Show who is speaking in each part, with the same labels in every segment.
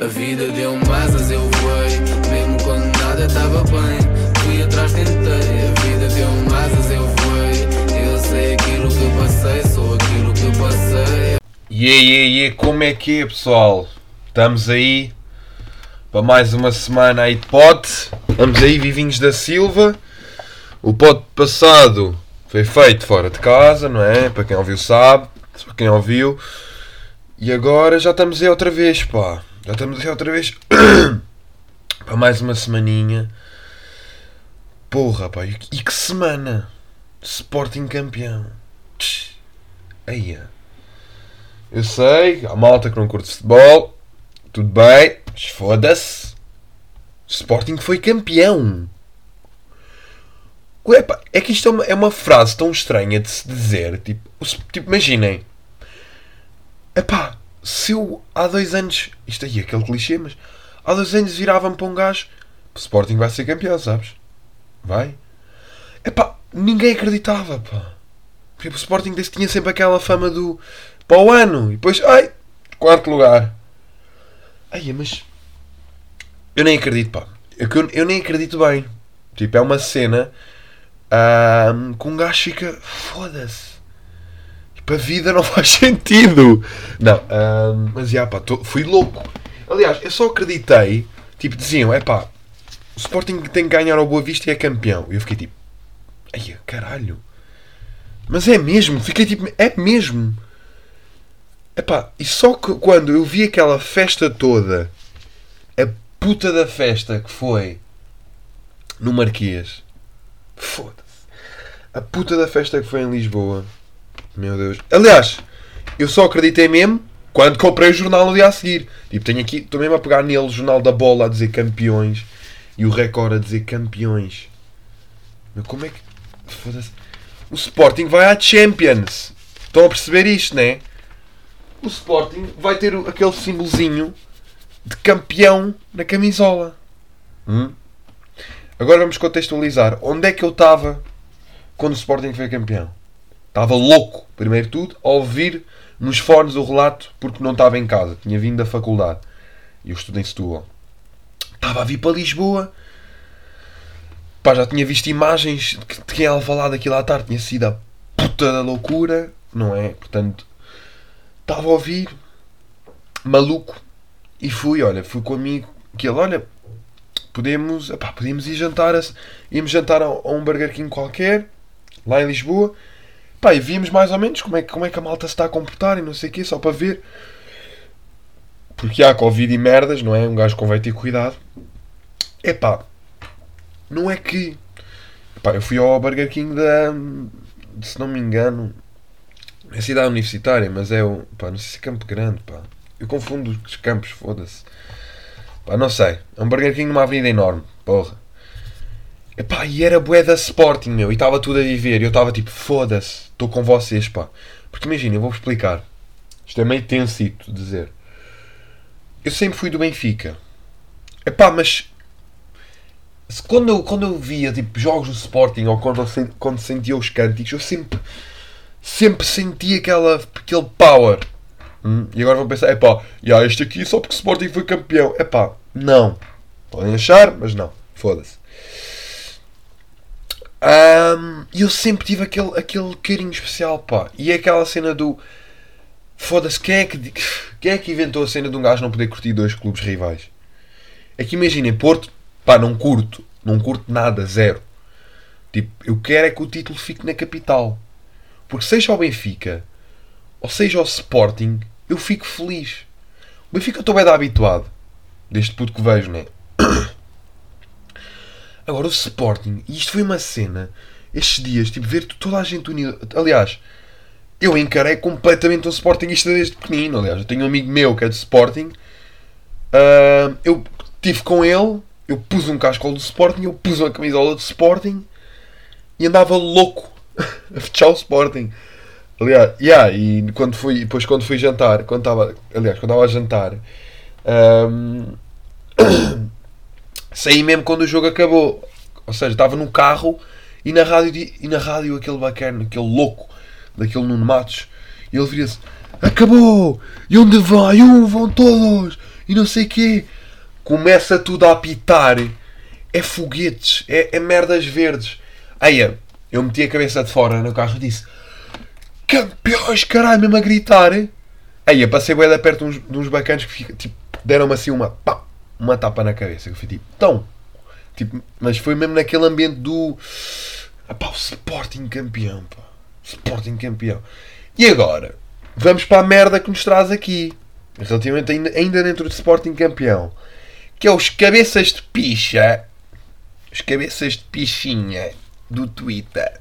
Speaker 1: A vida deu-me asas, eu voei. Mesmo quando nada estava bem, fui atrás, tentei. A vida deu-me asas, eu voei. Eu sei aquilo que passei, sou aquilo que passei.
Speaker 2: E aí, e aí, como é que é, pessoal? Estamos aí para mais uma semana aí de pote. Estamos aí, Vivinhos da Silva. O pote passado foi feito fora de casa, não é? Para quem ouviu sabe, para quem ouviu. E agora já estamos aí outra vez, pá. Já estamos aí outra vez para mais uma semaninha. Porra, pá, e que- semana! Sporting campeão. Aí. Eu sei, há malta que não curte futebol, tudo bem, mas foda-se. Sporting foi campeão. Ué, pá, é que isto é uma, é uma frase tão estranha de se dizer. Tipo, tipo imaginem. Epá, se eu há dois anos. Isto aí é aquele clichê, mas. Há dois anos virava-me para um gajo. O Sporting vai ser campeão, sabes? Vai. Epá, ninguém acreditava, pá. Porque o Sporting desse tinha sempre aquela fama do para o ano e depois, ai, quarto lugar. Ai, mas eu nem acredito, pá. É Eu, eu nem acredito bem. Tipo, é uma cena ahm, que um gajo fica foda-se. Tipo, a vida não faz sentido. Não, ahm, mas já, pá, tô- fui louco. Aliás, eu só acreditei. Tipo, diziam, é pá, o Sporting tem que ganhar ao Boa Vista e é campeão. E eu fiquei tipo, ai, caralho. Mas é mesmo, fiquei tipo, é mesmo. Epá, e só que quando eu vi aquela festa toda, a puta da festa que foi no Marquês, foda-se, a puta da festa que foi em Lisboa, meu Deus. Aliás, eu só acreditei mesmo quando comprei o jornal no dia a seguir. Tipo, tenho aqui, estou mesmo a pegar nele o jornal da bola a dizer campeões e o Record a dizer campeões. Meu, como é que. Foda-se. O Sporting vai à Champions. Estão a perceber isto, né? O Sporting vai ter aquele símbolozinho de campeão na camisola. Hum? Agora vamos contextualizar. Onde é que eu estava quando o Sporting foi campeão? Estava louco, primeiro tudo, a ouvir nos fones o relato porque não estava em casa. Tinha vindo da faculdade. E eu estudei em Setúbal. Estava a vir para Lisboa. Pá, já tinha visto imagens de que- de quem Alvalade aquilo à tarde tinha sido a puta da loucura, não é? Portanto, estava a ouvir, maluco, e fui, olha, fui com o amigo, que ele, olha, podemos, epá, podemos ir jantar, a, íamos jantar a, a um Burger King qualquer, lá em Lisboa, pá, e vimos mais ou menos como é, que- como é que a malta se está a comportar e não sei o quê, só para ver, porque há Covid e merdas, não é? Um gajo convém ter cuidado. Epá, não é que. Epá, eu fui ao Burger King da. Se não me engano. É cidade universitária, mas é o. Pá, não sei se é Campo Grande, pá. Eu confundo os campos, foda-se. Pá, não sei. É um Burger King numa avenida enorme, porra. Epá, e era bué da Sporting, meu. E estava tudo a viver. E eu estava tipo, foda-se. Estou com vocês, pá. Porque imagina, eu vou-vos explicar. Isto é meio tensito dizer. Eu sempre fui do Benfica. Epá, mas quando eu, quando eu via tipo, jogos do Sporting ou quando, eu quando sentia os cânticos, eu sempre, sempre sentia aquela, aquele power. Hum, E agora vão pensar, epá, yeah, este aqui só porque o Sporting foi campeão. Epá, não. Podem achar, mas não. Foda-se. E eu sempre tive aquele, aquele carinho especial, pá. E é aquela cena do. Foda-se, quem é que, quem é que inventou a cena de um gajo não poder curtir dois clubes rivais? É que imaginem, Porto, pá, não curto. Não curto nada, zero. Tipo, eu quero é que o título fique na capital. Porque seja o Benfica, ou seja o Sporting, eu fico feliz. O Benfica eu estou bem habituado. Deste puto que vejo, né? Agora o Sporting, e isto foi uma cena, estes dias, tipo, ver toda a gente unida. Aliás, eu encarei completamente um Sportingista desde pequenino. Aliás, eu tenho um amigo meu que é de Sporting. Ah, eu estive com ele, eu pus um cascol do Sporting, eu pus uma camisola do Sporting e andava louco a fechar o Sporting. Aliás, yeah, e quando fui, depois quando fui jantar, quando estava, aliás, quando estava a jantar, ahm, saí mesmo quando o jogo acabou. Ou seja, estava no carro e na rádio, di- e na rádio aquele bacana, aquele louco, daquele Nuno Matos, e ele vira-se: Acabou! E onde vai? Um, vão todos! e não sei quê. Começa tudo a apitar. É foguetes, é, é merdas verdes. Aí eu meti a cabeça de fora no carro e disse: Campeões, caralho, mesmo a gritar. Aí passei bem perto de uns, de uns bacanos que tipo, deram-me assim uma, pá, uma tapa na cabeça. Eu fui tipo, então. Tipo, mas foi mesmo naquele ambiente do. Pá, o Sporting campeão, pá. Sporting campeão. E agora? Vamos para a merda que nos traz aqui. Relativamente ainda, dentro de Sporting campeão. Que é os cabeças de picha. Os cabeças de pichinha do Twitter.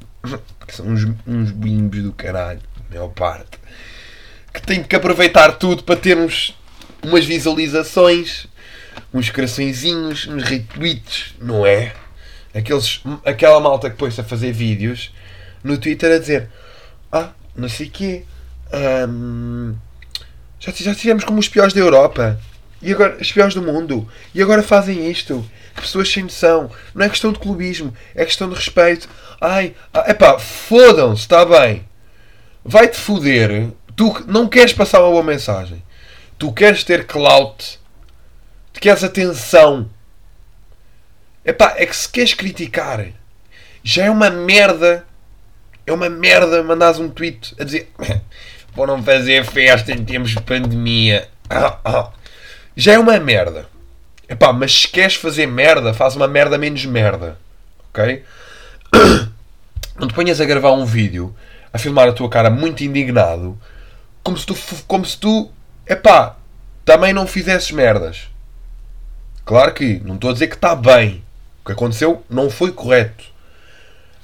Speaker 2: Que são uns, uns bimbos do caralho. Maior parte. Que tem que aproveitar tudo para termos umas visualizações, uns coraçõezinhos, uns retweets, não é? Aqueles, aquela malta que pôs a fazer vídeos no Twitter a dizer Ah, não sei o quê. Um, já, já tivemos como os piores da Europa. E agora, os piores do mundo. E agora fazem isto. Pessoas sem noção. Não é questão de clubismo. É questão de respeito. Ai, é pá, fodam-se, está bem. Vai-te foder. Tu não queres passar uma boa mensagem. Tu queres ter clout. Tu queres atenção. Epá, é que se queres criticar, já é uma merda. É uma merda mandares um tweet a dizer não fazer festa em tempos de pandemia. Já é uma merda. Epá, mas se queres fazer merda, faz uma merda menos merda. Ok? Não te ponhas a gravar um vídeo a filmar a tua cara muito indignado como se tu, como se tu epá, também não fizesses merdas. Claro que não estou a dizer que está bem. O que aconteceu não foi correto.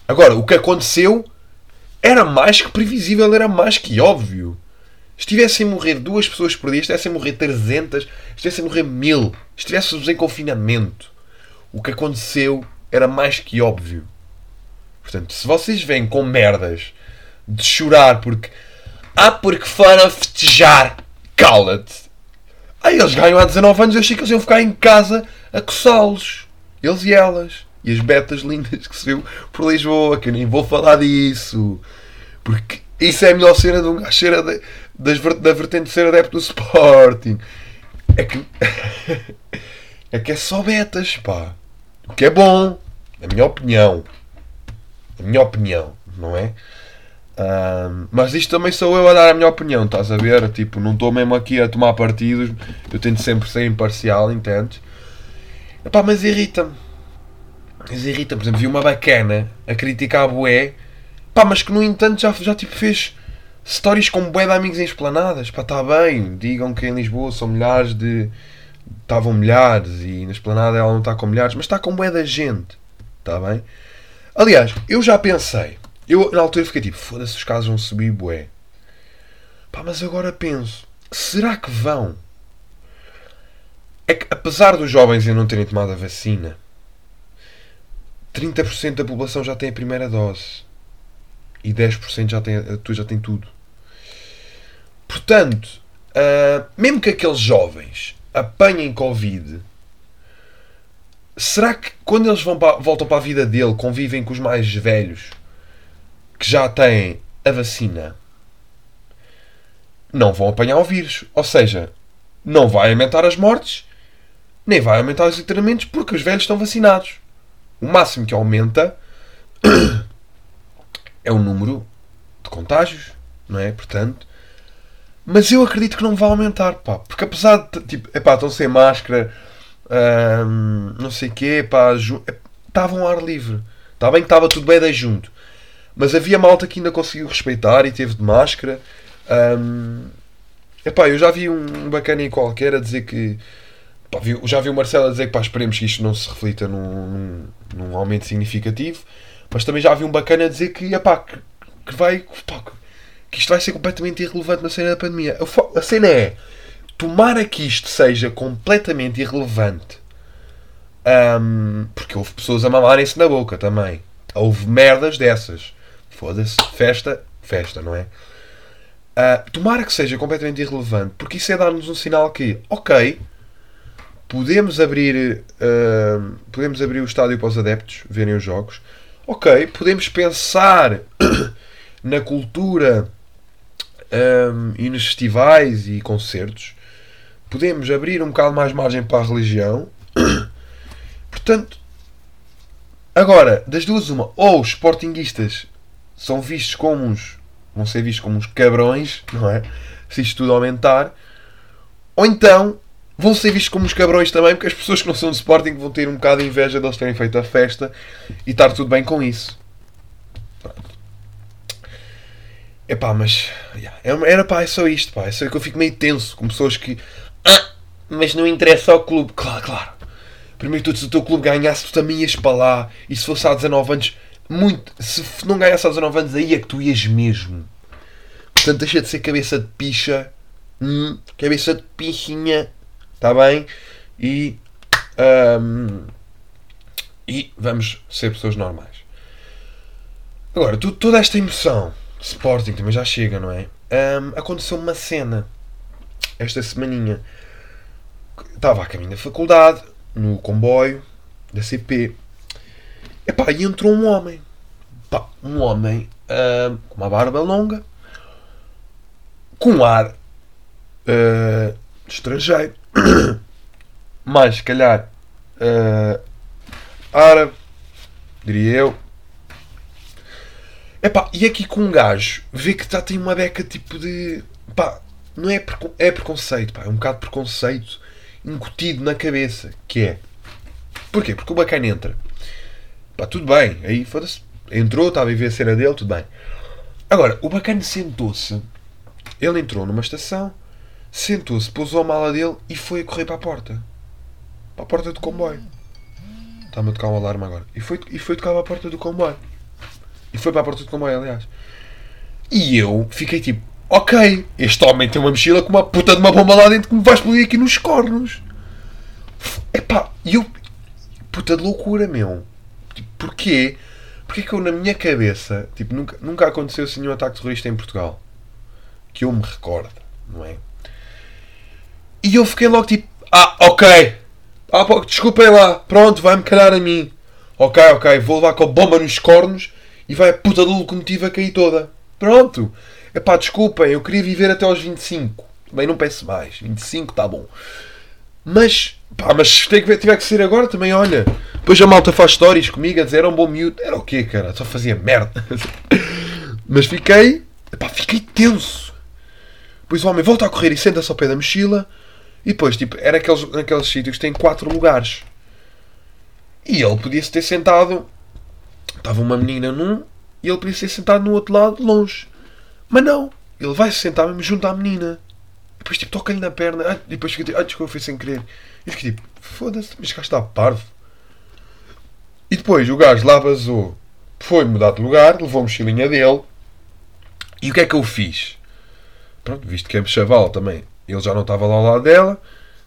Speaker 2: Agora, o que aconteceu era mais que previsível, era mais que óbvio. Estivessem a morrer duas pessoas por dia, estivessem a morrer 300, estivessem a morrer mil, estivéssemos em confinamento. O que aconteceu era mais que óbvio. Portanto, se vocês vêm com merdas de chorar porque. Ah, porque foram festejar, cala-te. Aí eles ganham há 19 anos, eu achei que eles iam ficar em casa a coçá-los. Eles e elas. E as betas lindas que se viu por Lisboa, que eu nem vou falar disso. Porque isso é a melhor cena de um gajo ade... das, da vertente de ser adepto do Sporting. É que. é que é só betas, pá. O que é bom. Na minha opinião. Na minha opinião, não é? Um, mas isto também sou eu a dar a minha opinião, estás a ver? Tipo, não estou mesmo aqui a tomar partidos, eu tento sempre ser imparcial, entendes? Epá, mas irrita-me. Mas irrita-me, por exemplo, vi uma bacana a criticar a Boé, pá, mas que no entanto já, já tipo fez stories com bué de amigos em esplanadas, pá, está bem, digam que em Lisboa são milhares de. estavam milhares e na esplanada ela não está com milhares, mas está com bué da gente, está bem? Aliás, eu já pensei eu na altura fiquei tipo, foda-se, os casos vão subir, bué. Pá, mas agora penso, será que vão? É que apesar dos jovens ainda não terem tomado a vacina, 30% da população já tem a primeira dose. E 10% já tem, já tem tudo. Portanto, uh, mesmo que aqueles jovens apanhem Covid, será que quando eles vão para, voltam para a vida dele, convivem com os mais velhos, que já têm a vacina não vão apanhar o vírus. Ou seja, não vai aumentar as mortes, nem vai aumentar os internamentos porque os velhos estão vacinados. O máximo que aumenta é o número de contágios, não é? Portanto, mas eu acredito que não vai aumentar, pá, porque apesar de tipo, epá, estão sem máscara, hum, não sei o quê, pá, estavam ao ar livre. Está bem que estava tudo bem daí junto. Mas havia malta que ainda conseguiu respeitar e teve de máscara. Um, epá, eu já vi um bacana qualquer a dizer que. Pá, vi, já vi o Marcelo a dizer que pá, esperemos que isto não se reflita num, num, num aumento significativo. Mas também já vi um bacana a dizer que, epá, que, que vai. Que isto vai ser completamente irrelevante na cena da pandemia. A, a cena é. Tomara que isto seja completamente irrelevante. Um, porque houve pessoas a mamarem-se na boca também. Houve merdas dessas. Foda-se, festa, festa, não é? Uh, tomara que seja completamente irrelevante, porque isso é dar-nos um sinal que, ok, podemos abrir, uh, podemos abrir o estádio para os adeptos verem os jogos, ok, podemos pensar na cultura um, e nos festivais e concertos, podemos abrir um bocado mais margem para a religião. Portanto, agora, das duas, uma, ou os sportinguistas são vistos como uns. vão ser vistos como uns cabrões, não é? Se isto tudo aumentar, ou então vão ser vistos como uns cabrões também, porque as pessoas que não são do Sporting vão ter um bocado de inveja deles terem feito a festa e estar tudo bem com isso. Pronto. Epá, mas. yeah, era- pá, é só isto, pá. É só que eu fico meio tenso com pessoas que. Ah, mas não interessa ao clube. Claro, claro. Primeiro de tudo, se o teu clube ganhasse, tu também ias para lá. E se fosse há 19 anos, muito. Se não ganhasse há 19 anos, aí é que tu ias mesmo. Portanto, deixa de ser cabeça de picha. Hum, cabeça de pichinha. Está bem? E. ahm, e vamos ser pessoas normais. Agora, tu- toda esta emoção Sporting também já chega, não é? Ahm, aconteceu uma cena esta semaninha. Estava a caminho da faculdade, no comboio da CP. Epá, e entrou um homem. Pá, um homem ahm, com uma barba longa, com um ar ah, estrangeiro, mais se calhar ah, árabe, diria eu. Epá, e aqui com um gajo vê que já tem uma beca tipo de. pá, não é, é preconceito, pá, é um bocado preconceito incutido na cabeça. Que é. Porquê? Porque o bacana entra. Pá, tudo bem, aí foda-se. Entrou, está a viver a cena dele, tudo bem. Agora, o bacana sentou-se. Ele entrou numa estação, sentou-se, pousou a mala dele e foi a correr para a porta. Para a porta do comboio. Está-me a tocar um alarme agora. E foi, e foi tocar para a porta do comboio. E foi para a porta do comboio, aliás. E eu fiquei tipo, ok, este homem tem uma mochila com uma puta de uma bomba lá dentro que me vai explodir aqui nos cornos. Epá, e eu. Puta de loucura, meu. Porquê? Porquê que eu, na minha cabeça, tipo, nunca, nunca aconteceu assim nenhum ataque terrorista em Portugal? Que eu me recordo, não é? E eu fiquei logo tipo, ah, ok. Ah, desculpem lá, pronto, vai-me calhar a mim. Ok, ok, vou levar com a bomba nos cornos e vai a puta da locomotiva cair toda. Pronto. Epá, desculpem, eu queria viver até aos 25. Bem, não peço mais. 25 tá bom. Mas, pá, mas se tem que, tiver que ser agora também, olha. Depois a malta faz stories comigo a dizer era um bom miúdo. Era o quê, cara? Só fazia merda. mas fiquei, pá, fiquei tenso. Depois o homem volta a correr e senta-se ao pé da mochila. E depois, tipo, era aqueles, naqueles sítios que têm quatro lugares. E ele podia-se ter sentado. Estava uma menina num e ele podia ser sentado no outro lado, longe. Mas não. Ele vai se sentar mesmo junto à menina. Depois, tipo, toca-lhe na perna. Ah, e depois fica tipo, ah, desculpa, foi sem querer. E fiquei tipo, foda-se, mas este gajo está parvo. E depois o gajo lá vazou. Foi mudar de lugar, levou a mochilinha dele. E o que é que eu fiz? Pronto, visto que é chaval também, ele já não estava lá ao lado dela.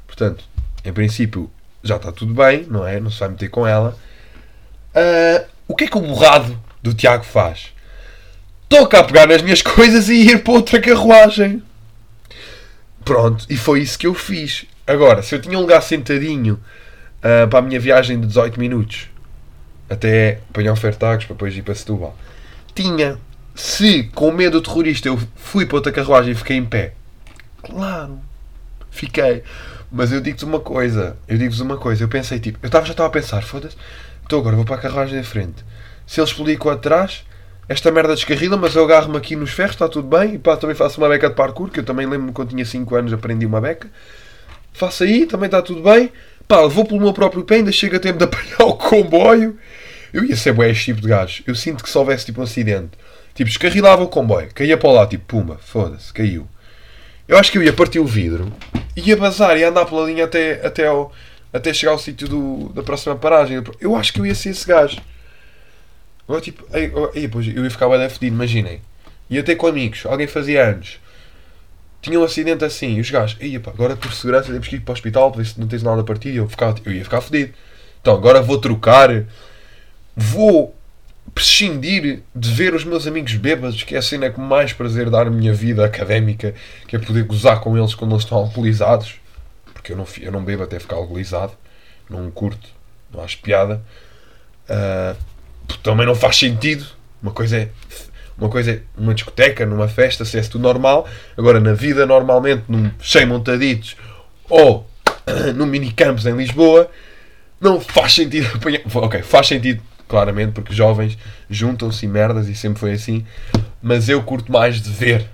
Speaker 2: Portanto, em princípio, já está tudo bem, não é? Não se vai meter com ela. Ah, o que é que o borrado do Tiago faz? Toca a pegar nas minhas coisas e ir para outra carruagem. Pronto, e foi isso que eu fiz. Agora, se eu tinha um lugar sentadinho ah, para a minha viagem de 18 minutos até apanhar o Fertagos para depois ir para Setúbal, tinha. Se com medo do terrorista eu fui para outra carruagem e fiquei em pé, claro, fiquei. Mas eu digo-te uma coisa, eu digo-vos uma coisa, eu pensei tipo, eu já estava a pensar, foda-se, então agora vou para a carruagem da frente. Se ele explodir com a de trás, esta merda descarrila, mas eu agarro-me aqui nos ferros, está tudo bem, e pá, também faço uma beca de parkour, que eu também lembro-me quando tinha 5 anos aprendi uma beca. Faço aí, também está tudo bem. Pá, vou pelo meu próprio pé, ainda chega tempo de apanhar o comboio. Eu ia ser bué este tipo de gajo. Eu sinto que se houvesse tipo um acidente, tipo, descarrilava o comboio, caía para lá, tipo, pumba, foda-se, caiu. Eu acho que eu ia partir o vidro, ia bazar, ia andar pela linha até, até, ao, até chegar ao sítio da próxima paragem. Eu acho que eu ia ser esse gajo. Agora, tipo, aí, aí, pois, eu ia ficar bem fedido, imaginem. Ia ter com amigos, alguém fazia anos. Tinha um acidente assim, e os gajos, pá, agora por segurança temos que ir para o hospital, por isso não tens nada a partir. Eu, ficava, eu ia ficar fedido. Então, agora vou trocar, vou prescindir de ver os meus amigos bêbados, que é a cena que mais prazer dá na minha vida académica, que é poder gozar com eles quando eles estão alcoolizados. Porque eu não, eu não bebo até ficar alcoolizado, não curto, não acho piada. Ah, também não faz sentido. Uma coisa é uma coisa é discoteca, numa festa, se é tudo normal. Agora, na vida, normalmente, num, sem montaditos ou no minicampus em Lisboa, não faz sentido apanhar. Ok, faz sentido, claramente, porque jovens juntam-se merdas e sempre foi assim. Mas eu curto mais de ver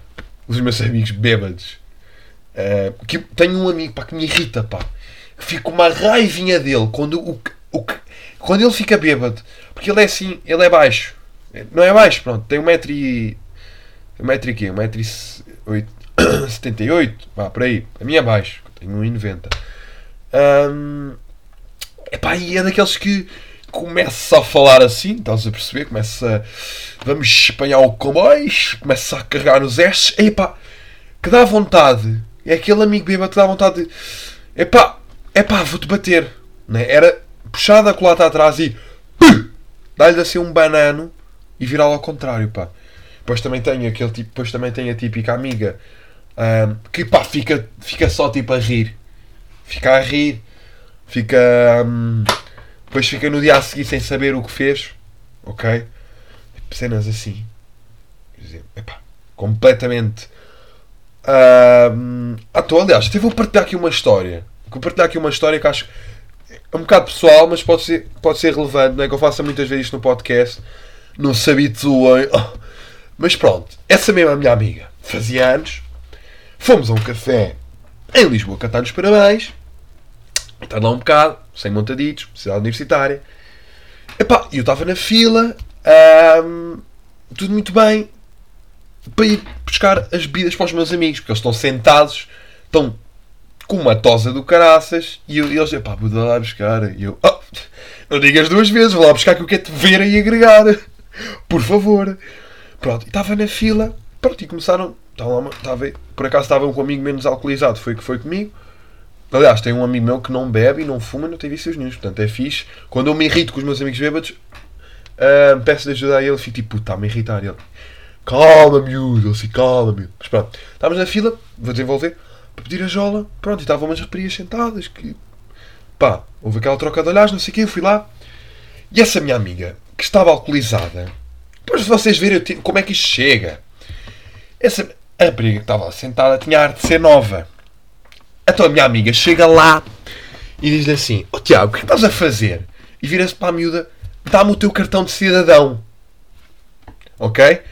Speaker 2: os meus amigos bêbados. Uh, que tenho um amigo pá, que me irrita, pá. Fico uma raivinha dele quando, o, o, quando ele fica bêbado. Porque ele é assim, ele é baixo. Não é baixo, pronto, tem um metro e. Um metro e quê? Um metro 78? Vá, por aí. A minha é baixo, tenho 1,90. Um, epá, e é daqueles que começa a falar assim, estás a perceber? Começa a, vamos espanhar o comboio, começa a carregar nos S, epá, que dá vontade. É aquele amigo bêbado que dá vontade de, epá, epá, vou-te bater. Né? Era puxada a colata atrás e dá-lhe assim um banano e virá-lo ao contrário, pá. Depois também tenho aquele tipo, depois também tenho a típica amiga um, que pá, fica, fica só tipo a rir. Fica a rir. Fica. Um, depois fica no dia a seguir sem saber o que fez. Ok? Cenas assim. Epá, completamente. Um, ah, tô, aliás, até vou partilhar aqui uma história. Vou partilhar aqui uma história que acho é um bocado pessoal, mas pode ser, pode ser relevante. Não é que eu faça muitas vezes isto no podcast. Não se habituem. Mas pronto, essa mesma minha amiga fazia anos. Fomos a um café em Lisboa cantar-nos parabéns. Está lá um bocado, sem montaditos, cidade universitária. Epá, eu estava na fila, tudo muito bem, para ir buscar as bebidas para os meus amigos, porque eles estão sentados, estão com uma tosa do caraças, e, eu, e eles, epá, vou lá buscar. E eu, oh, não digas duas vezes, vou lá buscar que eu quero te ver e agregar, por favor. Pronto, e estava na fila, pronto, e começaram, estava lá, estava, por acaso estava um amigo menos alcoolizado, foi que foi comigo, Aliás, tem um amigo meu que não bebe e não fuma e não tem vícios nenhum. Portanto, é fixe. Quando eu me irrito com os meus amigos bêbados, uh, peço de ajudar ele. Fico tipo, está-me a irritar. Ele, calma, miúdo. Assim, calma, miúdo. Mas pronto, estávamos na fila, vou desenvolver, para pedir a jola. Pronto, e estavam umas raparigas sentadas. Que, pá, houve aquela troca de olhares, não sei o quê. Eu fui lá. E essa minha amiga, que estava alcoolizada, depois de vocês verem como é que isto chega, essa rapariga que estava sentada tinha a arte de ser nova. Então a minha amiga chega lá e diz-lhe assim: Ó oh, Tiago, o que estás a fazer? E vira-se para a miúda: Dá-me o teu cartão de cidadão. Ok?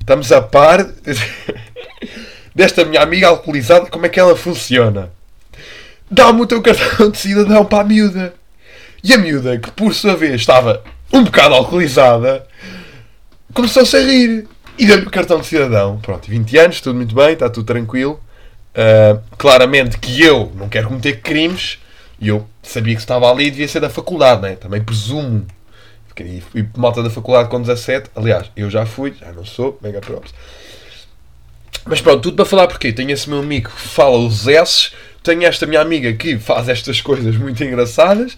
Speaker 2: Estamos a par desta minha amiga alcoolizada, como é que ela funciona. Dá-me o teu cartão de cidadão para a miúda. E a miúda, que por sua vez estava um bocado alcoolizada, começou-se a rir. E deu-lhe o cartão de cidadão. Pronto, 20 anos, tudo muito bem, está tudo tranquilo. Uh, claramente que eu não quero cometer crimes e eu sabia que estava ali e devia ser da faculdade, né? também presumo. E malta da faculdade com 17, aliás, eu já fui, já não sou, mega props. Mas pronto, tudo para falar porque tenho esse meu amigo que fala os S, tenho esta minha amiga que faz estas coisas muito engraçadas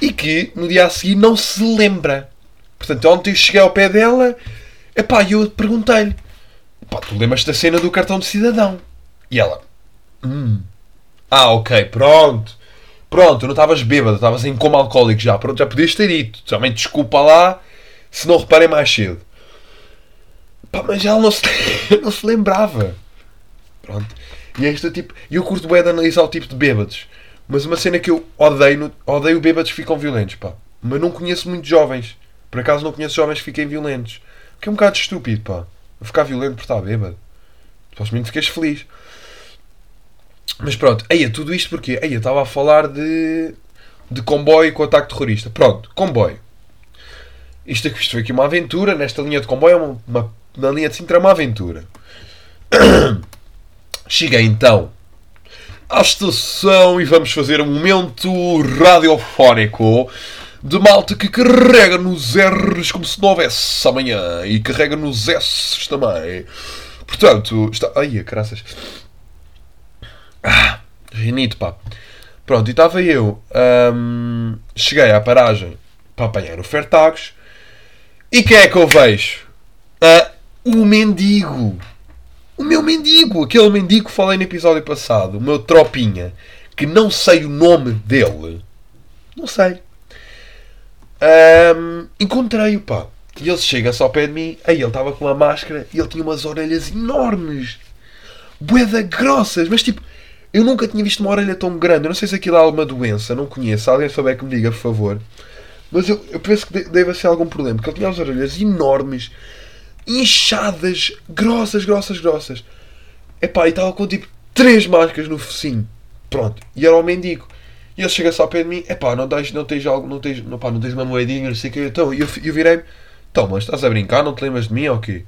Speaker 2: e que no dia a seguir não se lembra. Portanto, ontem eu cheguei ao pé dela e eu perguntei-lhe: tu lembras da cena do cartão de cidadão? E ela: Hum. Ah, ok, pronto. Pronto, não estavas bêbado, estavas em coma alcoólico já. Pronto, já podias ter dito. Também desculpa lá se não reparei mais cedo. Pá, mas ela não se, não se lembrava. Pronto. E é este tipo. E eu curto bem de analisar o tipo de bêbados. Mas uma cena que eu odeio, odeio bêbados que ficam violentos, pá. Mas não conheço muitos jovens. Por acaso não conheço jovens que fiquem violentos. Porque é um bocado estúpido, pá. Ficar violento por estar bêbado. Supostamente ficas feliz. Mas pronto, aí tudo isto porque aí eu estava a falar de, de comboio com ataque terrorista. Pronto, comboio. Isto, isto foi aqui uma aventura. Nesta linha de comboio, uma, uma, na linha de Sintra, é uma aventura. Cheguei então à estação e vamos fazer um momento radiofónico de malta que carrega nos R's como se não houvesse amanhã e carrega nos S's também. Portanto, está. Ai, graças. Ah, rinite, pá. Pronto, e estava eu. Um, cheguei à paragem para apanhar o Fertagos. E quem é que eu vejo? Uh, o mendigo. O meu mendigo. Aquele mendigo que falei no episódio passado. O meu tropinha. Que não sei o nome dele. Não sei. Um, Encontrei-o, pá. E ele chega-se ao pé de mim. Aí ele estava com uma máscara e ele tinha umas orelhas enormes. Boeda grossas. Mas tipo Eu nunca tinha visto uma orelha tão grande. Eu não sei se aquilo é alguma doença, não conheço. Alguém souber que me diga, por favor. Mas eu, eu penso que deve ser algum problema, porque ele tinha as orelhas enormes, inchadas, grossas, grossas, grossas. Epá, e estava com tipo três máscaras no focinho. Pronto. E era o mendigo. E ele chega só ao pé de mim, epá, não tens, não tens algo, não tens, não, pá, não tens uma moedinha, não sei o que. Então, e eu, eu virei-me, então, mas estás a brincar, não te lembras de mim ou quê?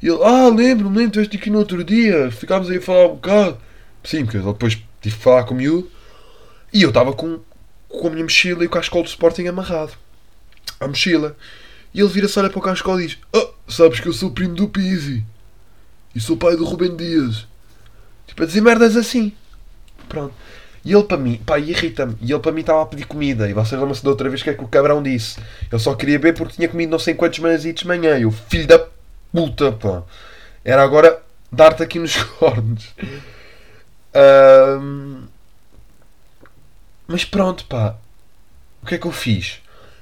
Speaker 2: E ele, ah, lembro-me, lembro, estiveste aqui no outro dia, ficámos aí a falar um bocado. Sim, porque depois tive que falar com o miúdo. E eu estava com, com a minha mochila e o cascol do Sporting amarrado. A mochila. E ele vira-se, olha para o cascol e diz: Ah, sabes que eu sou primo do Pizzi. E sou pai do Rubem Dias. Tipo, a dizer merdas assim. Pronto. E ele para mim, pá, irrita-me. E ele para mim estava a pedir comida. E vocês lembram-se da outra vez que é que o cabrão disse. Ele só queria beber porque tinha comido não sei quantos manasitos de manhã. E o filho da puta, pá. Era agora dar-te aqui nos cornos. Um... Mas pronto, pá. O que é que eu fiz?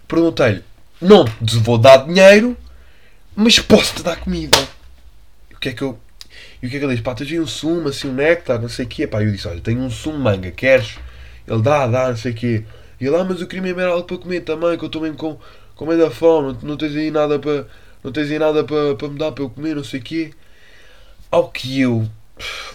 Speaker 2: Perguntei-lhe: Não te vou dar dinheiro, mas posso-te dar comida. O que é que eu. E o que é que ele diz? Pá, tens aí um sumo, assim, um néctar, não sei o quê. Pá, eu disse: Olha, tenho um sumo manga, queres? Ele dá, dá, não sei o quê. E ele, ah, mas eu queria mesmo algo para comer também, que eu estou mesmo com, com meio da fome, não, não tens aí nada para. Não tens aí nada para, para me dar para eu comer, não sei o quê. Ao que eu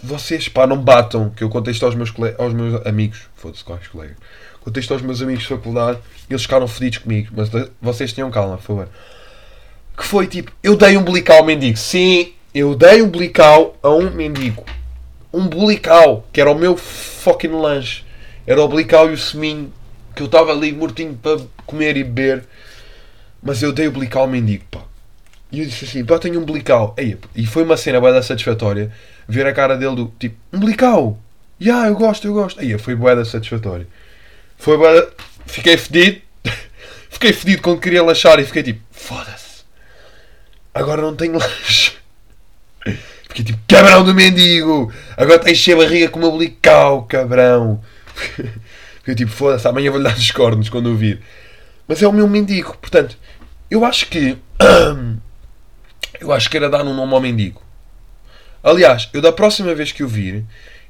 Speaker 2: vocês, pá, não batam, que eu contei isto aos meus, aos meus amigos, foda-se, quais colegas, contei isto aos meus amigos de faculdade e eles ficaram fedidos comigo, mas vocês tenham calma, por favor. Que foi tipo, eu dei um blical ao mendigo, sim, eu dei um blical a um mendigo, um blical, que era o meu fucking lanche, era o blical e o seminho, que eu estava ali mortinho para comer e beber, mas eu dei o blical ao mendigo, pá. E eu disse assim, pá, tenho um blical. E foi uma cena bem satisfatória ver a cara dele do tipo, umbilical. Ya, yeah, eu gosto, eu gosto. Aí foi boeda satisfatório. Foi boeda. Fiquei fedido. fiquei fedido quando queria lanchar e fiquei tipo, foda-se. Agora não tenho lanche. Fiquei tipo, cabrão do mendigo. Agora tens cheia a barriga com uma umbilical, cabrão. Fiquei tipo, foda-se, amanhã vou-lhe dar os cornos quando eu vir. Mas é o meu mendigo. Portanto, eu acho que. eu acho que era dar um nome ao mendigo. Aliás, eu da próxima vez que o vir,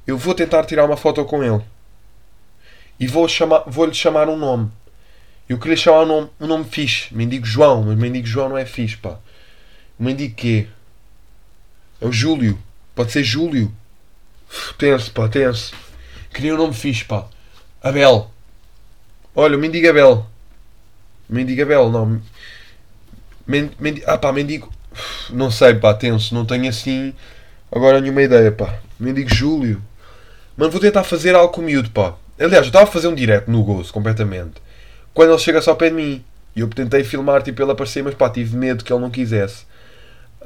Speaker 2: eu vou tentar tirar uma foto com ele. E vou chamar, vou-lhe chamar um nome. Eu queria chamar um nome, um nome fixe. Mendigo João, mas Mendigo João não é fixe, pá. Mendigo quê? É o Júlio. Pode ser Júlio. Tenso, pá, tenso. Queria um nome fixe, pá. Abel. Olha, o mendigo Abel. Mendigo Abel, não. Mendigo, ah pá, mendigo. Não sei, pá, tenso. Não tenho assim Agora nenhuma ideia, pá. Mendigo Júlio. Mano, vou tentar fazer algo com o miúdo, pá. Aliás, eu estava a fazer um direto no Gozo, completamente. Quando ele chega só ao pé de mim. E eu tentei filmar, tipo, ele aparecer, mas pá, tive medo que ele não quisesse.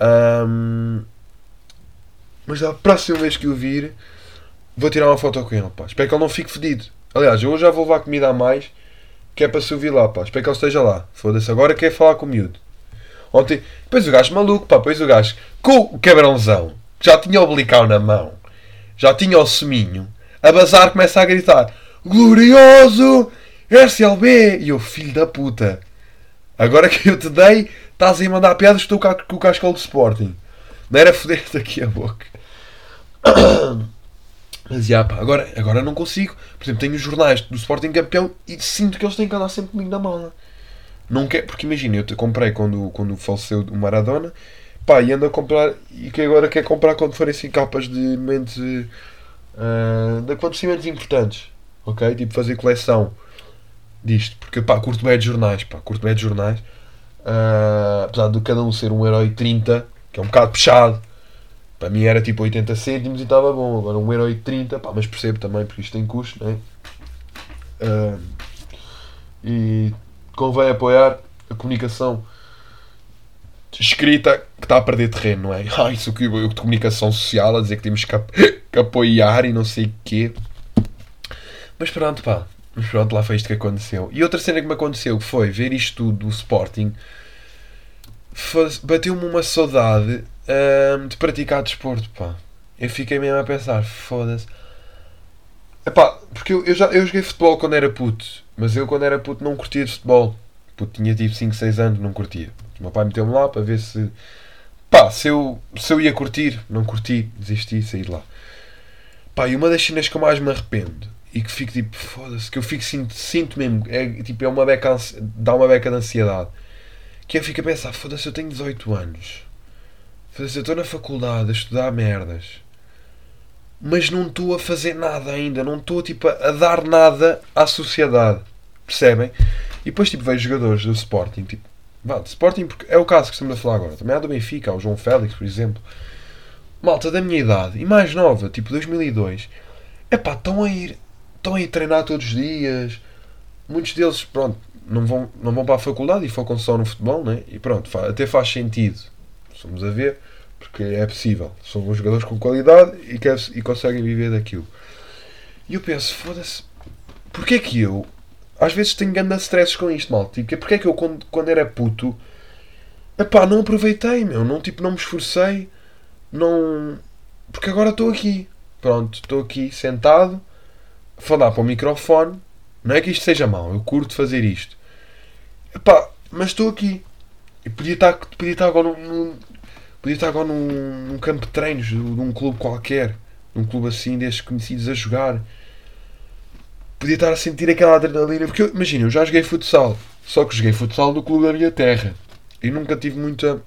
Speaker 2: Um... Mas da próxima vez que o vir, vou tirar uma foto com ele, pá. Espero que ele não fique fedido. Aliás, eu já vou levar comida a mais, que é para se ouvir lá, pá. Espero que ele esteja lá. Foda-se, agora quer falar com o miúdo. Ontem, depois o gajo maluco, pá. Depois o gajo com o cabrãozão já tinha o blical na mão, já tinha o seminho, a bazar começa a gritar: Glorioso! SLB! E eu, filho da puta, agora que eu te dei, estás a ir mandar piadas com o cascol do Sporting. Não era foder-te aqui a boca. Mas já, pá, agora, agora não consigo. Por exemplo, tenho os jornais do Sporting campeão e sinto que eles têm que andar sempre comigo na mão. Não quer, porque imagina, eu te comprei quando, quando faleceu o Maradona Pá, e ando a comprar e que agora quer comprar quando forem assim capas de momentos uh, de acontecimentos importantes. Ok? Tipo fazer coleção disto. Porque pá, curto bem de jornais. Pá, curto bem de jornais. Uh, apesar de cada um ser 1,30€, que é um bocado puxado. Para mim era tipo 80 cêntimos e estava bom. Agora 1,30€, pá, mas percebo também porque isto tem custo, né? Uh, e convém apoiar a comunicação escrita que está a perder terreno, não é? Ah, isso que de comunicação social a dizer que temos que, que apoiar e não sei o quê. Mas pronto, pá. Pronto, lá foi isto que aconteceu. E outra cena que me aconteceu foi ver isto tudo do Sporting. Bateu-me uma saudade hum, de praticar desporto, pá. Eu fiquei mesmo a pensar, foda-se. Porque eu, eu, já eu joguei futebol quando era puto, mas eu quando era puto não curtia de futebol. Puto, tinha tipo 5, 6 anos, não curtia. O meu pai meteu-me lá para ver se. Pá, se eu, se eu ia curtir, não curti, desisti, saí de lá. Pá, e uma das cenas que eu mais me arrependo e que fico tipo, foda-se, que eu fico, sinto, sinto mesmo, é tipo, é uma beca, dá uma beca de ansiedade. Que eu fico a pensar, foda-se, eu tenho 18 anos. Foda-se, eu estou na faculdade a estudar merdas. Mas não estou a fazer nada ainda, não estou tipo a, dar nada à sociedade. Percebem? E depois tipo vejo jogadores do Sporting, tipo, vá, do Sporting porque é o caso que estamos a falar agora. Também há do Benfica, há o João Félix, por exemplo. Malta da minha idade e mais nova, tipo 2002. Epá, estão a ir estão a ir treinar todos os dias. Muitos deles, pronto, não vão, não vão para a faculdade e focam só no futebol, né? E pronto, até faz sentido. Somos a ver, porque é possível. São jogadores com qualidade e, quer, e conseguem viver daquilo. E eu penso, foda-se, porque é que eu, às vezes tenho grandes stresses com isto, mal? Tipo, porque é que eu, quando, quando era puto, epá, não aproveitei, meu, não, tipo, não me esforcei, não. Porque agora estou aqui. Pronto, estou aqui sentado falar para o microfone. Não é que isto seja mau, eu curto fazer isto. Epá, mas estou aqui. E podia estar, podia estar agora num, podia estar agora num, num campo de treinos de, um clube qualquer. Num clube assim, destes conhecidos a jogar. Podia estar a sentir aquela adrenalina. Porque imagina, eu já joguei futsal. Só que joguei futsal no clube da minha terra. E nunca tive muita.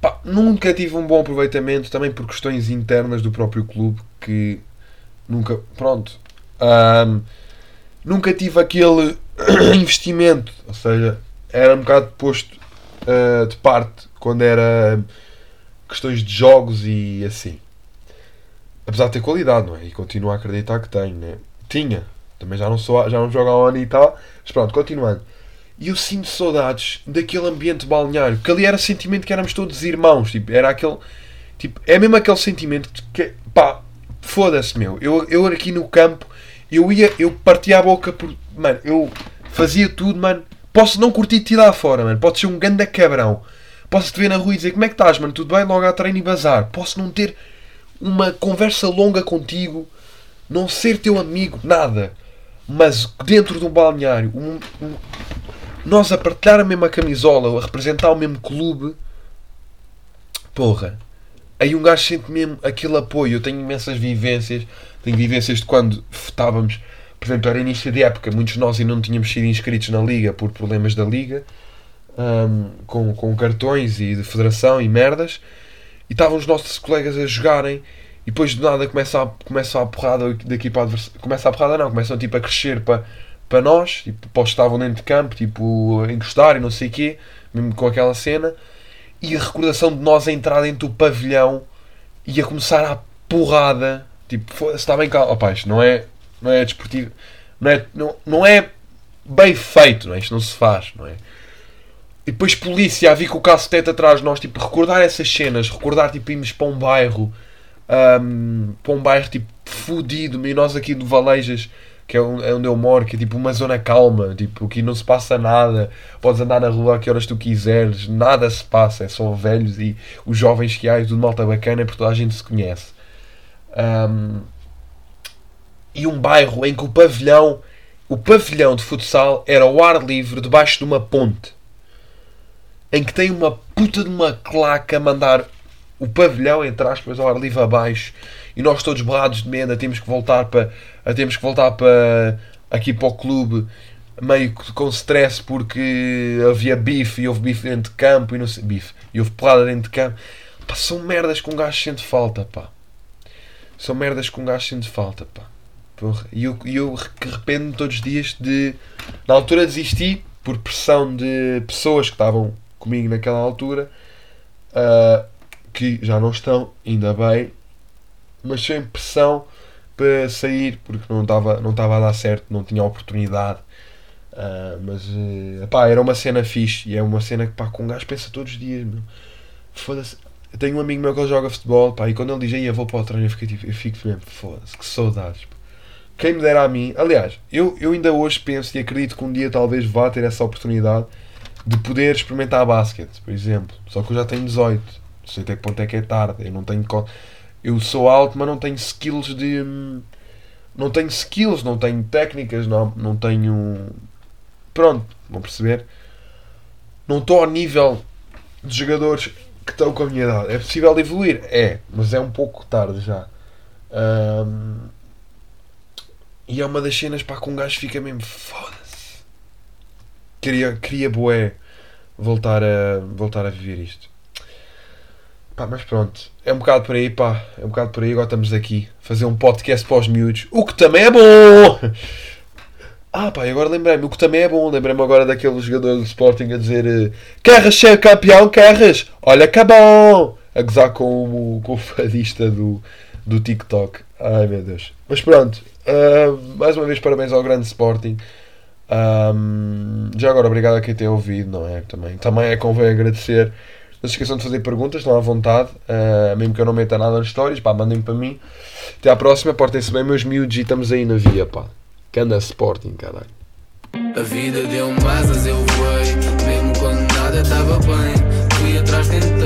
Speaker 2: Pá, nunca tive um bom aproveitamento também por questões internas do próprio clube que Nunca, pronto. Um, nunca tive aquele investimento, ou seja, era um bocado posto uh, de parte quando era questões de jogos e assim. Apesar de ter qualidade, não é? E continuo a acreditar que tenho, né? Tinha. Também já não, sou, já não jogo há um ano e tal. Mas pronto, continuando. E eu sinto saudades daquele ambiente balneário. Que ali era sentimento que éramos todos irmãos. Tipo, era aquele. Tipo, é mesmo aquele sentimento que, pá, foda-se, meu. Eu, eu aqui no campo, eu ia, eu partia a boca por. Mano, eu fazia tudo, mano. Posso não curtir-te lá fora, mano. Podes ser um ganda cabrão. Posso te ver na rua e dizer como é que estás, mano? Tudo bem? Logo a treino e bazar. Posso não ter uma conversa longa contigo, não ser teu amigo, nada. Mas dentro de um balneário, um, um, nós a partilhar a mesma camisola, a representar o mesmo clube, porra, aí um gajo sente mesmo aquele apoio. Eu tenho imensas vivências, tenho vivências de quando estávamos, por exemplo, era início de época, muitos de nós ainda não tínhamos sido inscritos na liga por problemas da liga, um, com, com cartões e de federação e merdas, e estavam os nossos colegas a jogarem. E depois do nada começa a, começa a porrada daqui para a Começa a porrada não, começam tipo a crescer para, para nós, tipo, para os que estavam dentro de campo, tipo, a encostar e não sei o quê, mesmo com aquela cena e a recordação de nós a entrar dentro do pavilhão e a começar a porrada. Tipo, está bem calmo. Opa, isto não é, não é desportivo. Não é, não, não é bem feito, não é? Isto não se faz, não é? E depois polícia a vir com o cacetete atrás de nós, tipo, recordar essas cenas, recordar, tipo, irmos para um bairro, um, para um bairro, tipo, fudido, e nós aqui do Valejas que é, é onde eu moro, que é tipo uma zona calma, tipo, que não se passa nada, podes andar na rua a que horas tu quiseres, nada se passa, é só velhos e os jovens que há e tudo malta bacana, porque toda a gente se conhece. Um, e um bairro em que o pavilhão, o pavilhão de futsal era ao ar livre debaixo de uma ponte, em que tem uma puta de uma claca a mandar o pavilhão, entre aspas, ao ar livre abaixo e nós todos borrados de medo, temos que voltar para temos que voltar para aqui para o clube meio com stress porque havia bife e houve bife dentro de campo e não sei, bife e houve porrada dentro de campo. Pá, são merdas que um gajo sente falta, pá. São merdas que um gajo sente falta, pá. E eu, eu arrependo todos os dias de. Na altura desisti por pressão de pessoas que estavam comigo naquela altura, uh, que já não estão, ainda bem, mas sem pressão para sair porque não estava não estava a dar certo, não tinha oportunidade. Uh, mas uh, epá, era uma cena fixe e é uma cena que pá, com um gajo pensa todos os dias. Foda-se. Eu tenho um amigo meu que joga futebol pá, e quando ele diz aí eu vou para o treino eu, fico, tipo, eu fico mesmo, foda-se, que saudades. Pá. Quem me dera a mim, aliás, eu, eu ainda hoje penso e acredito que um dia talvez vá ter essa oportunidade de poder experimentar basquete, por exemplo. Só que eu já tenho 18, não sei até que ponto é que é tarde, eu não tenho eu sou alto, mas não tenho skills de. Não tenho skills, não tenho técnicas, não, não tenho. Pronto, vão perceber? Não estou ao nível de jogadores que estão com a minha idade. É possível evoluir? É, mas é um pouco tarde já. Ahm, e é uma das cenas pá, que um gajo fica mesmo foda-se. Queria, queria boé voltar a, voltar a viver isto. Pá, mas pronto, é um bocado por aí, pá. É um bocado por aí. Agora estamos aqui fazer um podcast para os miúdos, o que também é bom. Ah, pá, agora lembrei-me, o que também é bom. Lembrei-me agora daquele jogador do Sporting a dizer: eh, Queres ser campeão? Queres? Olha que é bom! A gozar com o, com o fadista do, do TikTok. Ai meu Deus. Mas pronto, ah, mais uma vez parabéns ao grande Sporting. Ahm, já agora, obrigado a quem tem ouvido, não é? Também, também é convém agradecer. Não se esqueçam de fazer perguntas, estão à vontade. Ah, mesmo que eu não meta nada nas histórias, pá, mandem para mim. Até à próxima, portem-se bem, meus miúdos, e estamos aí na via, pá. Canda Sporting, caralho.
Speaker 1: A vida deu-me asas, eu voei. Mesmo quando nada estava bem, fui atrás, tentei.